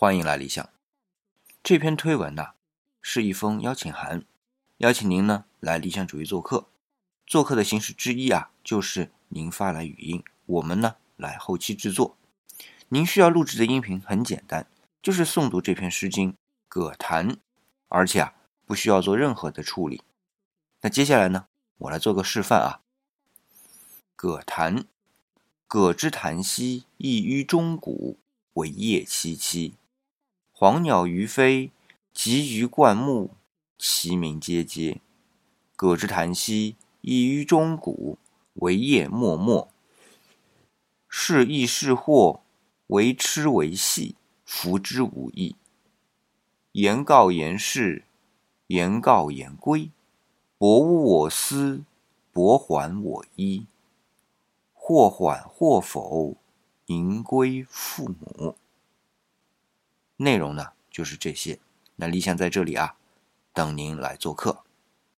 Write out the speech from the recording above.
欢迎来理想。这篇推文呢，是一封邀请函，邀请您呢来理想主义做客。做客的形式之一啊，就是您发来语音，我们呢来后期制作。您需要录制的音频很简单，就是诵读这篇《诗经·葛谭》，而且啊不需要做任何的处理。那接下来呢，我来做个示范啊，《葛谭》。葛之谈兮，异于中鼓，为叶萋萋。黄鸟于飞，集于灌木，其鸣喈喈。葛之谈兮，异于中谷，为叶默默。是亦是祸，为痴为戏，弗之无益。言告言事，言告言归。博吾我思，博还我依。或缓或否，盈归父母。内容呢，就是这些。那理想在这里啊，等您来做客。